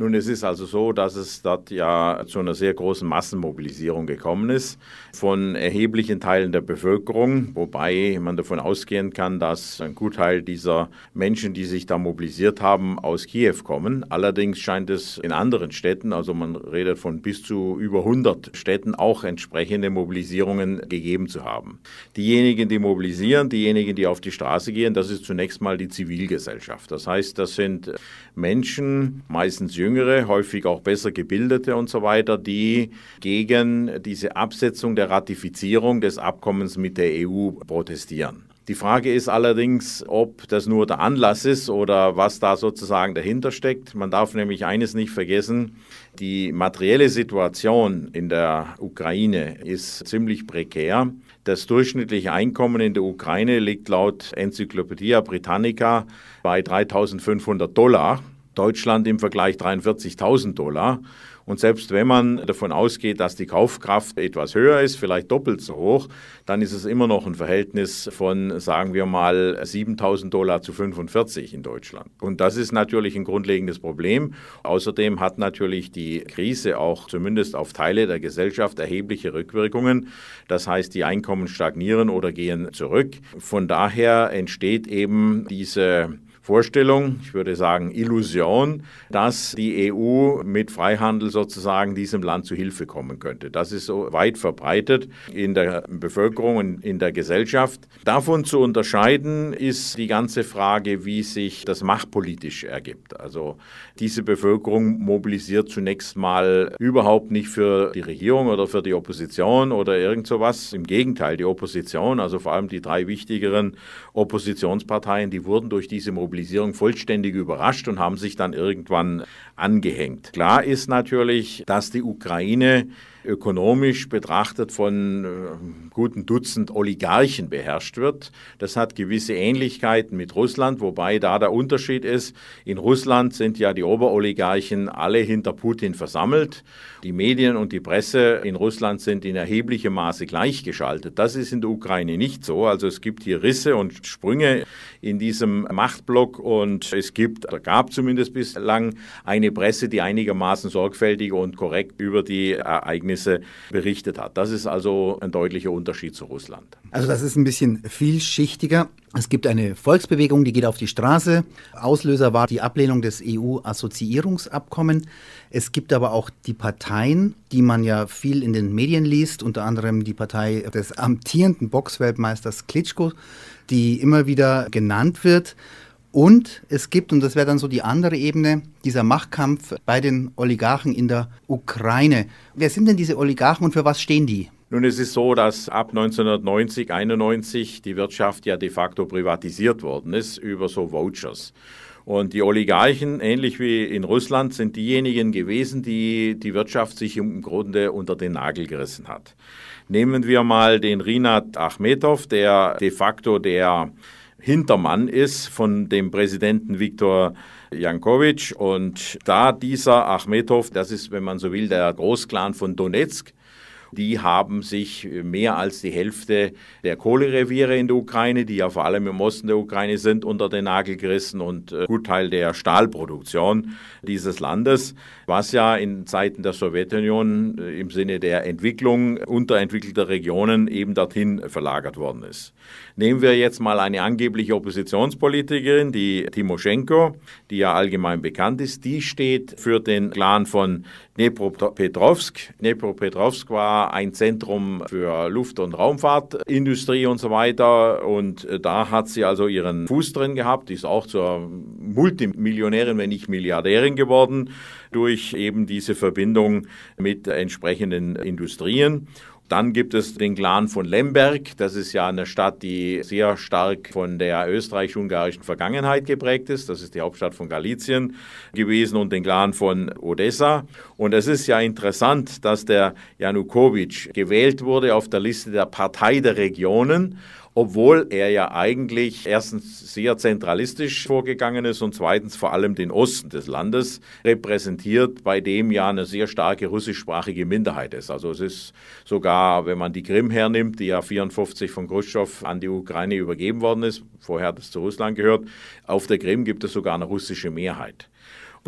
Nun, es ist also so, dass es dort ja zu einer sehr großen Massenmobilisierung gekommen ist von erheblichen Teilen der Bevölkerung, wobei man davon ausgehen kann, dass ein Gutteil dieser Menschen, die sich da mobilisiert haben, aus Kiew kommen. Allerdings scheint es in anderen Städten, also man redet von bis zu über 100 Städten, auch entsprechende Mobilisierungen gegeben zu haben. Diejenigen, die mobilisieren, diejenigen, die auf die Straße gehen, das ist zunächst mal die Zivilgesellschaft. Das heißt, das sind Menschen, meistens jünger, Jüngere, häufig auch besser gebildete und so weiter, die gegen diese Absetzung der Ratifizierung des Abkommens mit der EU protestieren. Die Frage ist allerdings, ob das nur der Anlass ist oder was da sozusagen dahinter steckt. Man darf nämlich eines nicht vergessen, die materielle Situation in der Ukraine ist ziemlich prekär. Das durchschnittliche Einkommen in der Ukraine liegt laut Enzyklopädie Britannica bei 3500 Dollar. Deutschland im Vergleich 43.000 Dollar. Und selbst wenn man davon ausgeht, dass die Kaufkraft etwas höher ist, vielleicht doppelt so hoch, dann ist es immer noch ein Verhältnis von, sagen wir mal, 7000 Dollar zu 45 in Deutschland. Und das ist natürlich ein grundlegendes Problem. Außerdem hat natürlich die Krise auch zumindest auf Teile der Gesellschaft erhebliche Rückwirkungen. Das heißt, die Einkommen stagnieren oder gehen zurück. Von daher entsteht eben diese Vorstellung, ich würde sagen Illusion, dass die EU mit Freihandel sozusagen diesem Land zu Hilfe kommen könnte. Das ist so weit verbreitet in der Bevölkerung und in der Gesellschaft. Davon zu unterscheiden ist die ganze Frage, wie sich das machtpolitisch ergibt. Also diese Bevölkerung mobilisiert zunächst mal überhaupt nicht für die Regierung oder für die Opposition oder irgend sowas. Im Gegenteil, die Opposition, also vor allem die drei wichtigeren Oppositionsparteien, die wurden durch diese Mobilisierung Mobilisierung vollständig überrascht und haben sich dann irgendwann angehängt. Klar ist natürlich, dass die Ukraine ökonomisch betrachtet von äh, guten Dutzend Oligarchen beherrscht wird. Das hat gewisse Ähnlichkeiten mit Russland, wobei da der Unterschied ist, in Russland sind ja die Oberoligarchen alle hinter Putin versammelt. Die Medien und die Presse in Russland sind in erheblichem Maße gleichgeschaltet. Das ist in der Ukraine nicht so. Also es gibt hier Risse und Sprünge in diesem Machtblock und es gibt, oder gab zumindest bislang, eine Presse, die einigermaßen sorgfältig und korrekt über die Ereignisse berichtet hat. Das ist also ein deutlicher Unterschied zu Russland. Also das ist ein bisschen vielschichtiger. Es gibt eine Volksbewegung, die geht auf die Straße. Auslöser war die Ablehnung des EU-Assoziierungsabkommens. Es gibt aber auch die Parteien, die man ja viel in den Medien liest, unter anderem die Partei des amtierenden Boxweltmeisters Klitschko, die immer wieder genannt wird. Und es gibt, und das wäre dann so die andere Ebene, dieser Machtkampf bei den Oligarchen in der Ukraine. Wer sind denn diese Oligarchen und für was stehen die? Nun, es ist so, dass ab 1990, 91 die Wirtschaft ja de facto privatisiert worden ist über so Vouchers. Und die Oligarchen, ähnlich wie in Russland, sind diejenigen gewesen, die die Wirtschaft sich im Grunde unter den Nagel gerissen hat. Nehmen wir mal den Rinat Achmetov, der de facto der Hintermann ist von dem Präsidenten Viktor Jankovic. Und da dieser Achmetov, das ist, wenn man so will, der Großclan von Donetsk, die haben sich mehr als die Hälfte der Kohlereviere in der Ukraine, die ja vor allem im Osten der Ukraine sind, unter den Nagel gerissen und äh, Gutteil der Stahlproduktion dieses Landes, was ja in Zeiten der Sowjetunion äh, im Sinne der Entwicklung unterentwickelter Regionen eben dorthin verlagert worden ist. Nehmen wir jetzt mal eine angebliche Oppositionspolitikerin, die Timoschenko, die ja allgemein bekannt ist. Die steht für den Clan von Dnepropetrovsk. Dnepropetrovsk war ein Zentrum für Luft- und Raumfahrtindustrie und so weiter. Und äh, da hat sie also ihren Fuß drin gehabt, ist auch zur Multimillionärin, wenn nicht Milliardärin geworden, durch eben diese Verbindung mit entsprechenden Industrien. Dann gibt es den Clan von Lemberg. Das ist ja eine Stadt, die sehr stark von der österreich-ungarischen Vergangenheit geprägt ist. Das ist die Hauptstadt von Galizien gewesen und den Clan von Odessa. Und es ist ja interessant, dass der Janukowitsch gewählt wurde auf der Liste der Partei der Regionen obwohl er ja eigentlich erstens sehr zentralistisch vorgegangen ist und zweitens vor allem den Osten des Landes repräsentiert, bei dem ja eine sehr starke russischsprachige Minderheit ist. Also es ist sogar, wenn man die Krim hernimmt, die ja 54 von Khrushchev an die Ukraine übergeben worden ist, vorher hat es zu Russland gehört, auf der Krim gibt es sogar eine russische Mehrheit.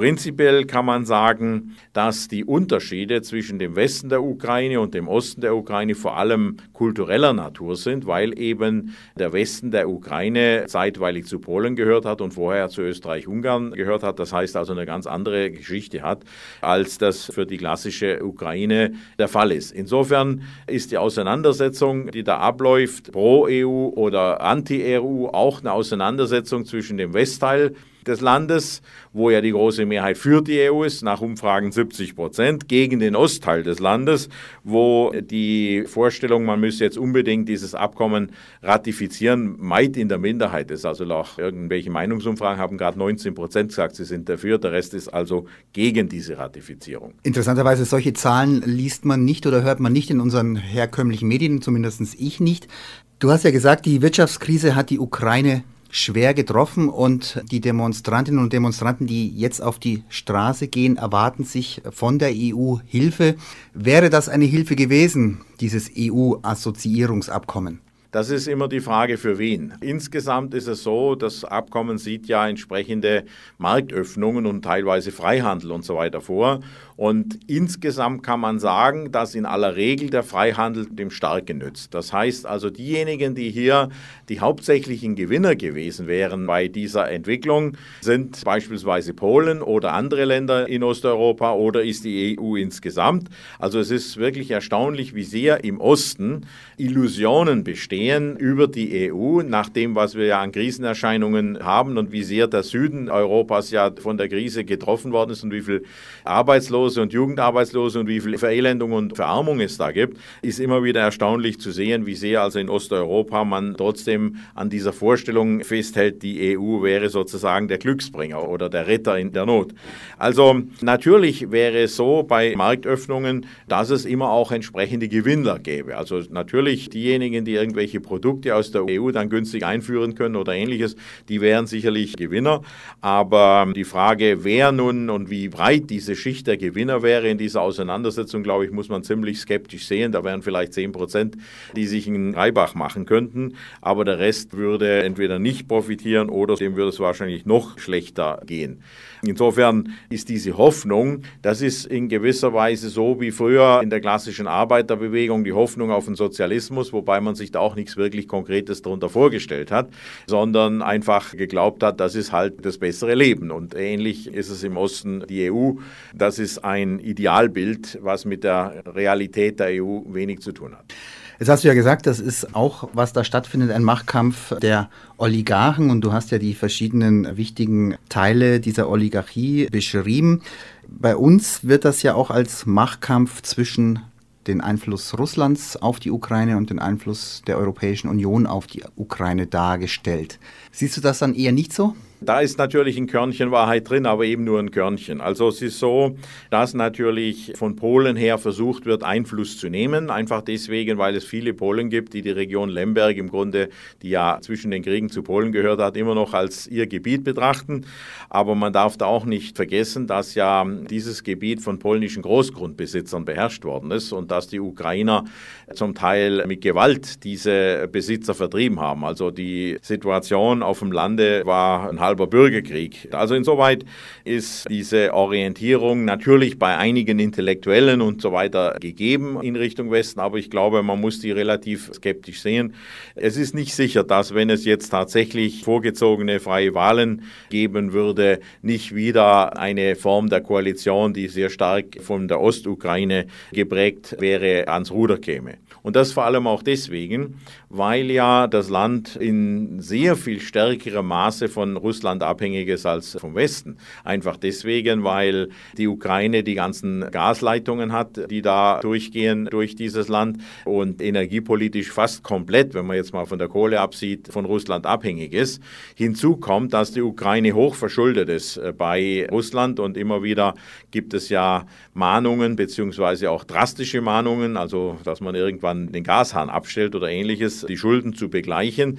Prinzipiell kann man sagen, dass die Unterschiede zwischen dem Westen der Ukraine und dem Osten der Ukraine vor allem kultureller Natur sind, weil eben der Westen der Ukraine zeitweilig zu Polen gehört hat und vorher zu Österreich-Ungarn gehört hat. Das heißt also eine ganz andere Geschichte hat, als das für die klassische Ukraine der Fall ist. Insofern ist die Auseinandersetzung, die da abläuft, pro EU oder anti-EU, auch eine Auseinandersetzung zwischen dem Westteil des Landes, wo ja die große Mehrheit für die EU ist, nach Umfragen 70 Prozent, gegen den Ostteil des Landes, wo die Vorstellung, man müsse jetzt unbedingt dieses Abkommen ratifizieren, meid in der Minderheit ist. Also auch irgendwelche Meinungsumfragen haben gerade 19 Prozent gesagt, sie sind dafür, der Rest ist also gegen diese Ratifizierung. Interessanterweise, solche Zahlen liest man nicht oder hört man nicht in unseren herkömmlichen Medien, zumindest ich nicht. Du hast ja gesagt, die Wirtschaftskrise hat die Ukraine schwer getroffen und die Demonstrantinnen und Demonstranten, die jetzt auf die Straße gehen, erwarten sich von der EU Hilfe. Wäre das eine Hilfe gewesen, dieses EU-Assoziierungsabkommen? Das ist immer die Frage für wen. Insgesamt ist es so, das Abkommen sieht ja entsprechende Marktöffnungen und teilweise Freihandel und so weiter vor. Und insgesamt kann man sagen, dass in aller Regel der Freihandel dem Starken nützt. Das heißt also, diejenigen, die hier die hauptsächlichen Gewinner gewesen wären bei dieser Entwicklung, sind beispielsweise Polen oder andere Länder in Osteuropa oder ist die EU insgesamt. Also es ist wirklich erstaunlich, wie sehr im Osten Illusionen bestehen über die EU, nach dem, was wir ja an Krisenerscheinungen haben und wie sehr der Süden Europas ja von der Krise getroffen worden ist und wie viel Arbeitslose Arbeitslose und Jugendarbeitslose und wie viel Verelendung und Verarmung es da gibt, ist immer wieder erstaunlich zu sehen, wie sehr also in Osteuropa man trotzdem an dieser Vorstellung festhält, die EU wäre sozusagen der Glücksbringer oder der Retter in der Not. Also natürlich wäre es so bei Marktöffnungen, dass es immer auch entsprechende Gewinner gäbe. Also natürlich diejenigen, die irgendwelche Produkte aus der EU dann günstig einführen können oder ähnliches, die wären sicherlich Gewinner. Aber die Frage, wer nun und wie breit diese Schicht der Gewinner Gewinner wäre in dieser Auseinandersetzung, glaube ich, muss man ziemlich skeptisch sehen. Da wären vielleicht 10 Prozent, die sich einen Reibach machen könnten. Aber der Rest würde entweder nicht profitieren oder dem würde es wahrscheinlich noch schlechter gehen. Insofern ist diese Hoffnung, das ist in gewisser Weise so wie früher in der klassischen Arbeiterbewegung die Hoffnung auf den Sozialismus, wobei man sich da auch nichts wirklich Konkretes darunter vorgestellt hat, sondern einfach geglaubt hat, das ist halt das bessere Leben. Und ähnlich ist es im Osten die EU. Das ist ein Idealbild, was mit der Realität der EU wenig zu tun hat. Jetzt hast du ja gesagt, das ist auch, was da stattfindet, ein Machtkampf der Oligarchen und du hast ja die verschiedenen wichtigen Teile dieser Oligarchie beschrieben. Bei uns wird das ja auch als Machtkampf zwischen den Einfluss Russlands auf die Ukraine und den Einfluss der Europäischen Union auf die Ukraine dargestellt. Siehst du das dann eher nicht so? Da ist natürlich ein Körnchen Wahrheit drin, aber eben nur ein Körnchen. Also es ist so, dass natürlich von Polen her versucht wird, Einfluss zu nehmen. Einfach deswegen, weil es viele Polen gibt, die die Region Lemberg im Grunde, die ja zwischen den Kriegen zu Polen gehört hat, immer noch als ihr Gebiet betrachten. Aber man darf da auch nicht vergessen, dass ja dieses Gebiet von polnischen Großgrundbesitzern beherrscht worden ist und dass die Ukrainer zum Teil mit Gewalt diese Besitzer vertrieben haben. Also die Situation auf dem Lande war ein halber Bürgerkrieg. Also insoweit ist diese Orientierung natürlich bei einigen Intellektuellen und so weiter gegeben in Richtung Westen, aber ich glaube, man muss die relativ skeptisch sehen. Es ist nicht sicher, dass wenn es jetzt tatsächlich vorgezogene freie Wahlen geben würde, nicht wieder eine Form der Koalition, die sehr stark von der Ostukraine geprägt wäre, ans Ruder käme. Und das vor allem auch deswegen, weil ja das Land in sehr viel stärkerem Maße von Russland abhängig ist als vom Westen. Einfach deswegen, weil die Ukraine die ganzen Gasleitungen hat, die da durchgehen durch dieses Land und energiepolitisch fast komplett, wenn man jetzt mal von der Kohle absieht, von Russland abhängig ist. Hinzu kommt, dass die Ukraine hoch verschuldet ist äh, bei Russland und immer wieder gibt es ja Mahnungen beziehungsweise auch drastische Mahnungen, also dass man irgendwann den Gashahn abstellt oder ähnliches, die Schulden zu begleichen,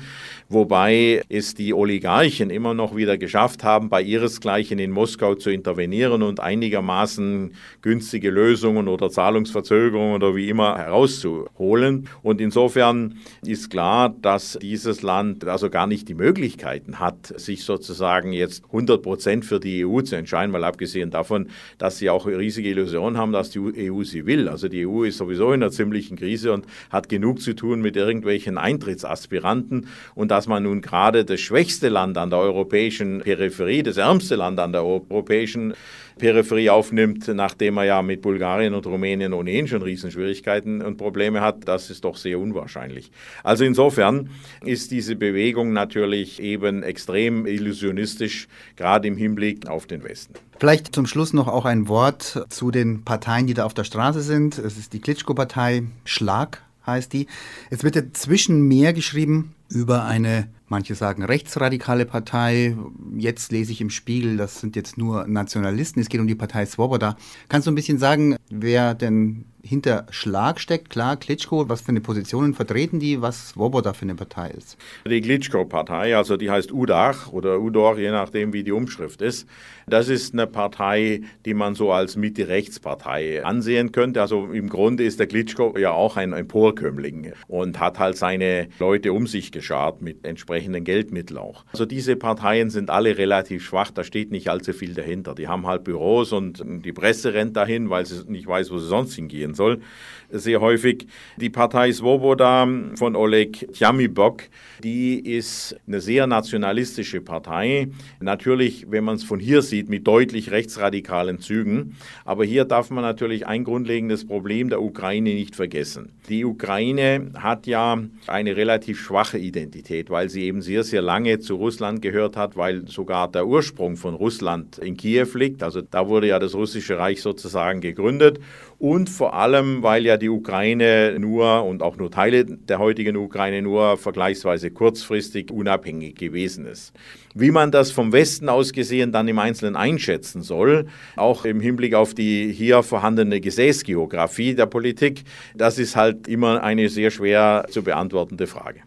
wobei es die Oligarchen immer noch auch wieder geschafft haben, bei ihresgleichen in Moskau zu intervenieren und einigermaßen günstige Lösungen oder Zahlungsverzögerungen oder wie immer herauszuholen. Und insofern ist klar, dass dieses Land also gar nicht die Möglichkeiten hat, sich sozusagen jetzt 100 Prozent für die EU zu entscheiden, weil abgesehen davon, dass sie auch riesige Illusionen haben, dass die EU sie will. Also die EU ist sowieso in einer ziemlichen Krise und hat genug zu tun mit irgendwelchen Eintrittsaspiranten und dass man nun gerade das schwächste Land an der europäischen Peripherie, das ärmste Land an der europäischen Peripherie aufnimmt, nachdem er ja mit Bulgarien und Rumänien ohnehin schon Riesenschwierigkeiten und Probleme hat, das ist doch sehr unwahrscheinlich. Also insofern ist diese Bewegung natürlich eben extrem illusionistisch, gerade im Hinblick auf den Westen. Vielleicht zum Schluss noch auch ein Wort zu den Parteien, die da auf der Straße sind. Es ist die Klitschko-Partei, Schlag heißt die. Es wird ja zwischen mehr geschrieben über eine Manche sagen rechtsradikale Partei. Jetzt lese ich im Spiegel, das sind jetzt nur Nationalisten. Es geht um die Partei Svoboda. Kannst du ein bisschen sagen, wer denn hinter Schlag steckt. Klar, Klitschko, was für eine Positionen vertreten die, was Svoboda für eine Partei ist? Die Klitschko-Partei, also die heißt UDACH oder UDOR, je nachdem, wie die Umschrift ist. Das ist eine Partei, die man so als Mitte-Rechts-Partei ansehen könnte. Also im Grunde ist der Klitschko ja auch ein Emporkömmling und hat halt seine Leute um sich geschart mit entsprechenden Geldmitteln auch. Also diese Parteien sind alle relativ schwach, da steht nicht allzu viel dahinter. Die haben halt Büros und die Presse rennt dahin, weil sie nicht weiß, wo sie sonst hingehen soll, sehr häufig. Die Partei Svoboda von Oleg Tjamibok, die ist eine sehr nationalistische Partei. Natürlich, wenn man es von hier sieht, mit deutlich rechtsradikalen Zügen. Aber hier darf man natürlich ein grundlegendes Problem der Ukraine nicht vergessen. Die Ukraine hat ja eine relativ schwache Identität, weil sie eben sehr, sehr lange zu Russland gehört hat, weil sogar der Ursprung von Russland in Kiew liegt. Also da wurde ja das russische Reich sozusagen gegründet und vor allem, weil ja die Ukraine nur und auch nur Teile der heutigen Ukraine nur vergleichsweise kurzfristig unabhängig gewesen ist. Wie man das vom Westen aus gesehen dann im Einzelnen einschätzen soll, auch im Hinblick auf die hier vorhandene Gesäßgeografie der Politik, das ist halt immer eine sehr schwer zu beantwortende Frage.